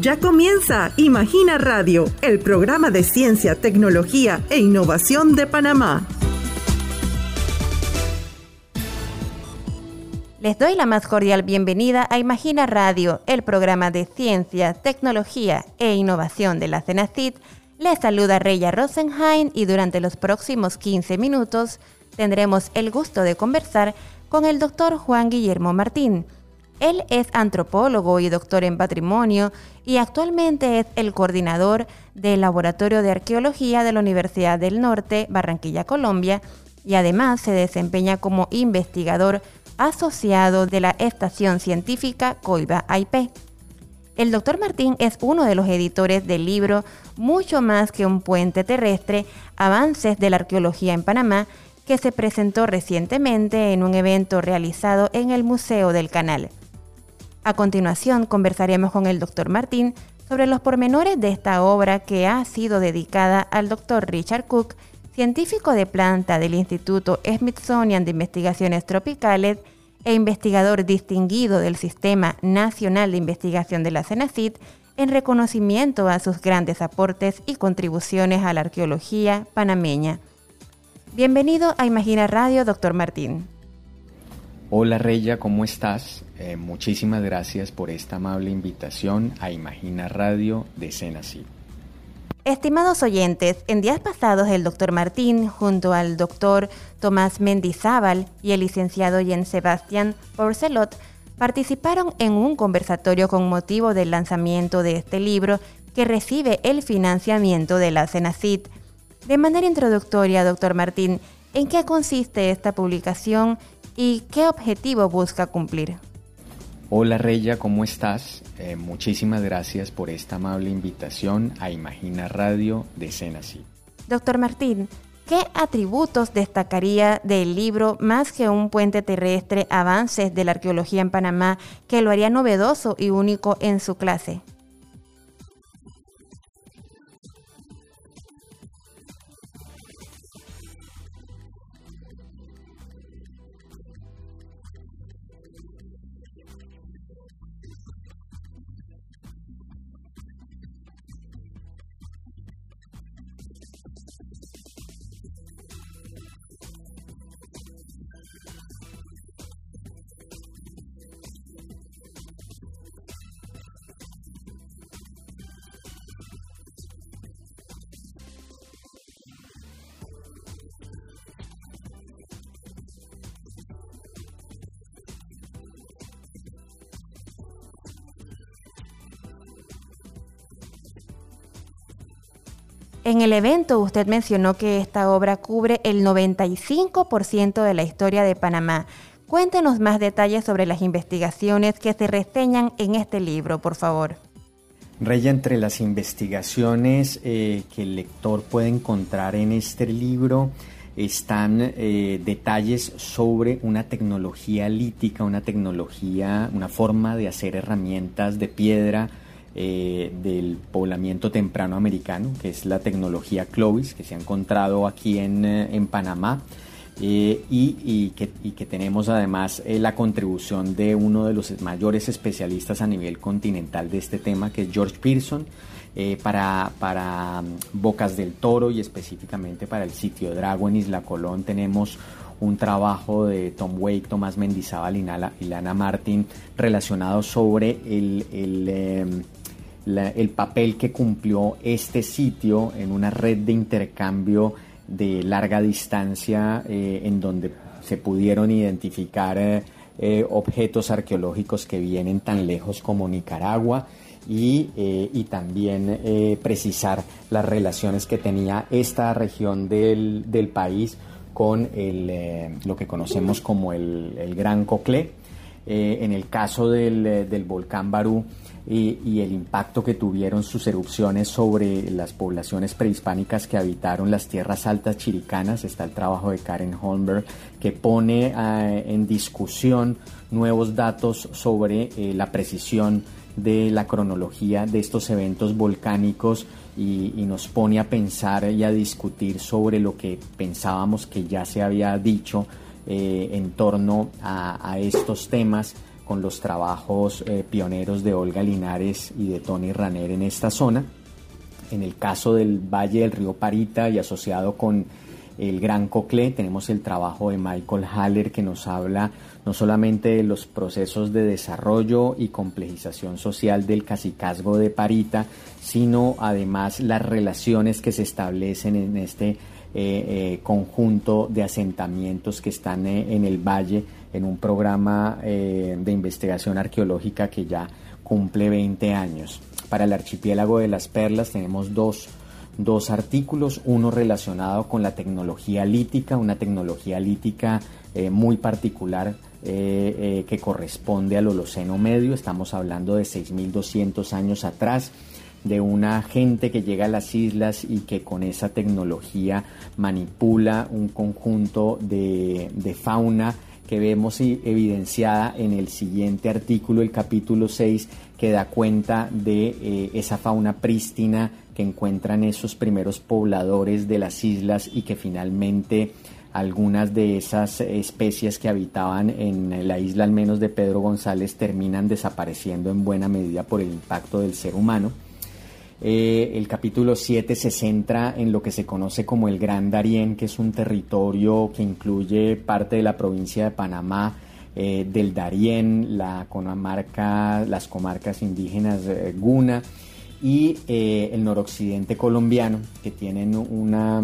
Ya comienza Imagina Radio, el programa de ciencia, tecnología e innovación de Panamá. Les doy la más cordial bienvenida a Imagina Radio, el programa de ciencia, tecnología e innovación de la CENACIT. Les saluda Reya Rosenheim y durante los próximos 15 minutos tendremos el gusto de conversar con el doctor Juan Guillermo Martín. Él es antropólogo y doctor en patrimonio y actualmente es el coordinador del Laboratorio de Arqueología de la Universidad del Norte, Barranquilla, Colombia, y además se desempeña como investigador asociado de la Estación Científica Coiba IP. El doctor Martín es uno de los editores del libro Mucho más que un puente terrestre, Avances de la Arqueología en Panamá, que se presentó recientemente en un evento realizado en el Museo del Canal. A continuación conversaremos con el doctor Martín sobre los pormenores de esta obra que ha sido dedicada al doctor Richard Cook, científico de planta del Instituto Smithsonian de Investigaciones Tropicales e investigador distinguido del Sistema Nacional de Investigación de la CENACIT, en reconocimiento a sus grandes aportes y contribuciones a la arqueología panameña. Bienvenido a Imagina Radio, doctor Martín. Hola Reya, ¿cómo estás? Eh, muchísimas gracias por esta amable invitación a Imagina Radio de CENACIT. Estimados oyentes, en días pasados el doctor Martín, junto al doctor Tomás Mendizábal y el licenciado Jean Sebastián Porcelot, participaron en un conversatorio con motivo del lanzamiento de este libro que recibe el financiamiento de la CENACIT. De manera introductoria, doctor Martín, ¿en qué consiste esta publicación y qué objetivo busca cumplir? Hola Reya, ¿cómo estás? Eh, muchísimas gracias por esta amable invitación a Imagina Radio de Senasi. Doctor Martín, ¿qué atributos destacaría del libro Más que un puente terrestre, avances de la arqueología en Panamá que lo haría novedoso y único en su clase? En el evento usted mencionó que esta obra cubre el 95% de la historia de Panamá. Cuéntenos más detalles sobre las investigaciones que se reseñan en este libro, por favor. Rey, entre las investigaciones eh, que el lector puede encontrar en este libro están eh, detalles sobre una tecnología lítica, una tecnología, una forma de hacer herramientas de piedra eh, del poblamiento temprano americano, que es la tecnología Clovis, que se ha encontrado aquí en, eh, Panamá. Eh, y, que, tenemos además la contribución de uno de los mayores especialistas a nivel continental de este tema, que es George Pearson, para, para mm, Bocas del Toro y específicamente para el sitio Drago en Isla Colón tenemos un trabajo de Tom Wake, Tomás Mendizábal y Lana Martin relacionado sobre el, el papel que cumplió este sitio en una red de intercambio de larga distancia eh, en donde se pudieron identificar eh, eh, objetos arqueológicos que vienen tan lejos como Nicaragua y, y también precisar las relaciones que tenía esta región del, del país con el, lo que conocemos como el, el Gran Coclé. en el caso del, del volcán Barú, y, el impacto que tuvieron sus erupciones sobre las poblaciones prehispánicas que habitaron las tierras altas chiricanas. Está el trabajo de Karen Holmberg que pone eh, en discusión nuevos datos sobre eh, la precisión de la cronología de estos eventos volcánicos y, nos pone a pensar y a discutir sobre lo que pensábamos que ya se había dicho eh, en torno a estos temas con los trabajos pioneros de Olga Linares y de Tony Raner en esta zona. En el caso del Valle del Río Parita y asociado con el Gran Coclé, tenemos el trabajo de Michael Haller que nos habla no solamente de los procesos de desarrollo y complejización social del cacicazgo de Parita, sino además las relaciones que se establecen en este eh, eh, conjunto de asentamientos que están eh, en el valle en un programa de investigación arqueológica que ya cumple 20 años. Para el archipiélago de las Perlas tenemos dos, dos artículos, uno relacionado con la tecnología lítica, una tecnología lítica muy particular que corresponde al Holoceno Medio, estamos hablando de 6.200 años atrás de una gente que llega a las islas y que con esa tecnología manipula un conjunto de, fauna que vemos evidenciada en el siguiente artículo, el capítulo 6, que da cuenta de eh, esa fauna prístina que encuentran esos primeros pobladores de las islas y que finalmente algunas de esas especies que habitaban en la isla al menos de Pedro González terminan desapareciendo en buena medida por el impacto del ser humano. Eh, el capítulo 7 se centra en lo que se conoce como el Gran Darién, que es un territorio que incluye parte de la provincia de Panamá, eh, del Darién, la comarca, las comarcas indígenas eh, Guna y el noroccidente colombiano, que tienen una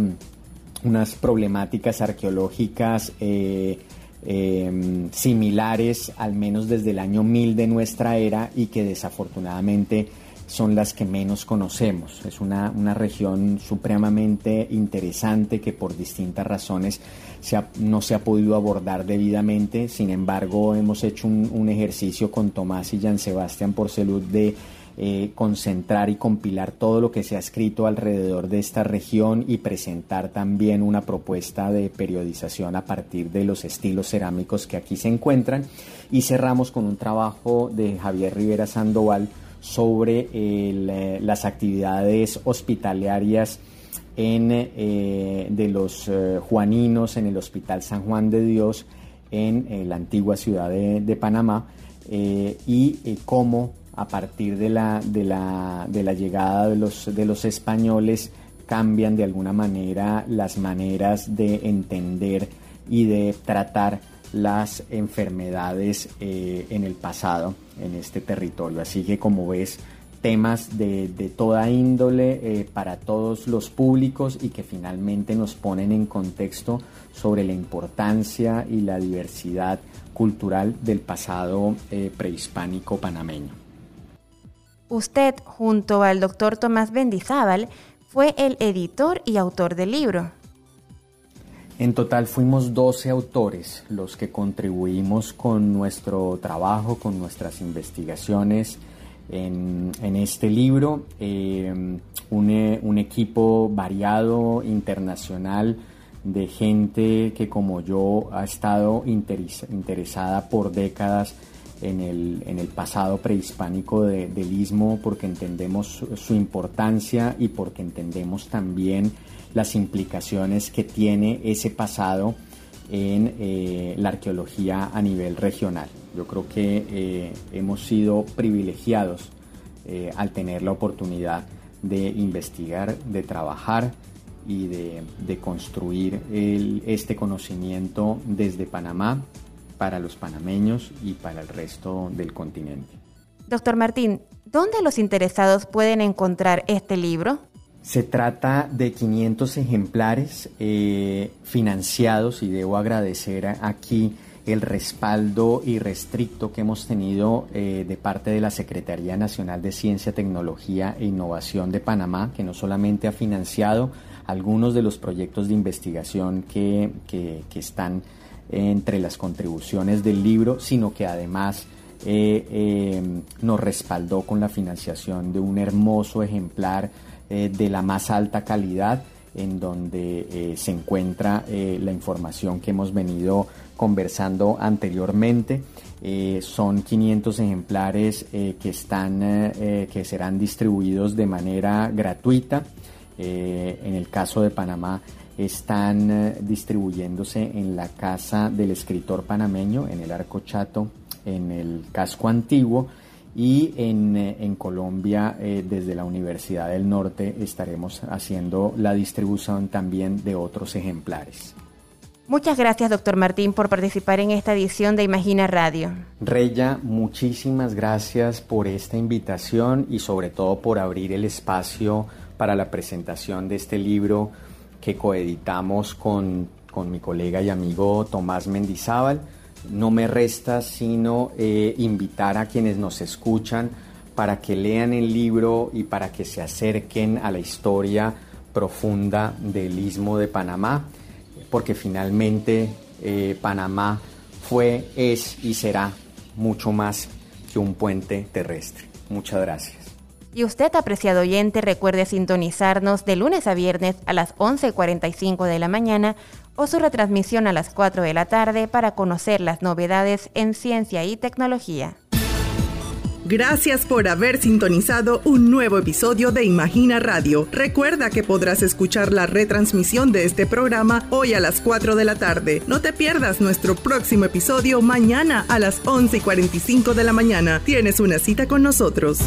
unas problemáticas arqueológicas eh, em, similares, al menos desde el año 1000 de nuestra era, y que desafortunadamente son las que menos conocemos. Es una, región supremamente interesante que por distintas razones no se ha podido abordar debidamente. Sin embargo, hemos hecho un, ejercicio con Tomás y Jean Sebastián Porcelud de eh, concentrar y compilar todo lo que se ha escrito alrededor de esta región y presentar también una propuesta de periodización a partir de los estilos cerámicos que aquí se encuentran. Y cerramos con un trabajo de Javier Rivera Sandoval sobre eh, las actividades hospitalarias en, eh, de los juaninos en el Hospital San Juan de Dios en la antigua ciudad de, Panamá y cómo a partir de la, de la, de la llegada de los, de los españoles cambian de alguna manera las maneras de entender y de tratar las enfermedades eh, en el pasado en este territorio. Así que como ves, temas de, toda índole eh, para todos los públicos y que finalmente nos ponen en contexto sobre la importancia y la diversidad cultural del pasado eh, prehispánico panameño. Usted, junto al doctor Tomás Bendizábal, fue el editor y autor del libro. En total fuimos 12 autores los que contribuimos con nuestro trabajo, con nuestras investigaciones en, este libro. Eh, un, equipo variado, internacional, de gente que como yo ha estado interesada por décadas en el, en el pasado prehispánico del istmo porque entendemos su, importancia y porque entendemos también las implicaciones que tiene ese pasado en eh, la arqueología a nivel regional. Yo creo que eh, hemos sido privilegiados eh, al tener la oportunidad de investigar, de trabajar y de, de construir este conocimiento desde Panamá para los panameños y para el resto del continente. Doctor Martín, ¿dónde los interesados pueden encontrar este libro? Se trata de 500 ejemplares eh, financiados y debo agradecer aquí el respaldo irrestricto que hemos tenido eh, de parte de la Secretaría Nacional de Ciencia, Tecnología e Innovación de Panamá, que no solamente ha financiado algunos de los proyectos de investigación que, que, que están entre las contribuciones del libro, sino que además eh, eh, nos respaldó con la financiación de un hermoso ejemplar eh, de la más alta calidad en donde se encuentra la información que hemos venido conversando anteriormente. son 500 ejemplares que, están, que serán distribuidos de manera gratuita. en el caso de Panamá están eh, distribuyéndose en la casa del escritor panameño, en el Arco Chato, en el casco antiguo y en, en Colombia desde la Universidad del Norte estaremos haciendo la distribución también de otros ejemplares. Muchas gracias, doctor Martín, por participar en esta edición de Imagina Radio. Reya, muchísimas gracias por esta invitación y sobre todo por abrir el espacio para la presentación de este libro que coeditamos con, mi colega y amigo Tomás Mendizábal. No me resta sino eh, invitar a quienes nos escuchan para que lean el libro y para que se acerquen a la historia profunda del istmo de Panamá porque finalmente eh, Panamá fue, es y será mucho más que un puente terrestre. Muchas gracias. Y usted, apreciado oyente, recuerde sintonizarnos de lunes a viernes a las 11.45 de la mañana o su retransmisión a las 4 de la tarde para conocer las novedades en ciencia y tecnología. Gracias por haber sintonizado un nuevo episodio de Imagina Radio. Recuerda que podrás escuchar la retransmisión de este programa hoy a las 4 de la tarde. No te pierdas nuestro próximo episodio mañana a las 11 y 45 de la mañana. Tienes una cita con nosotros.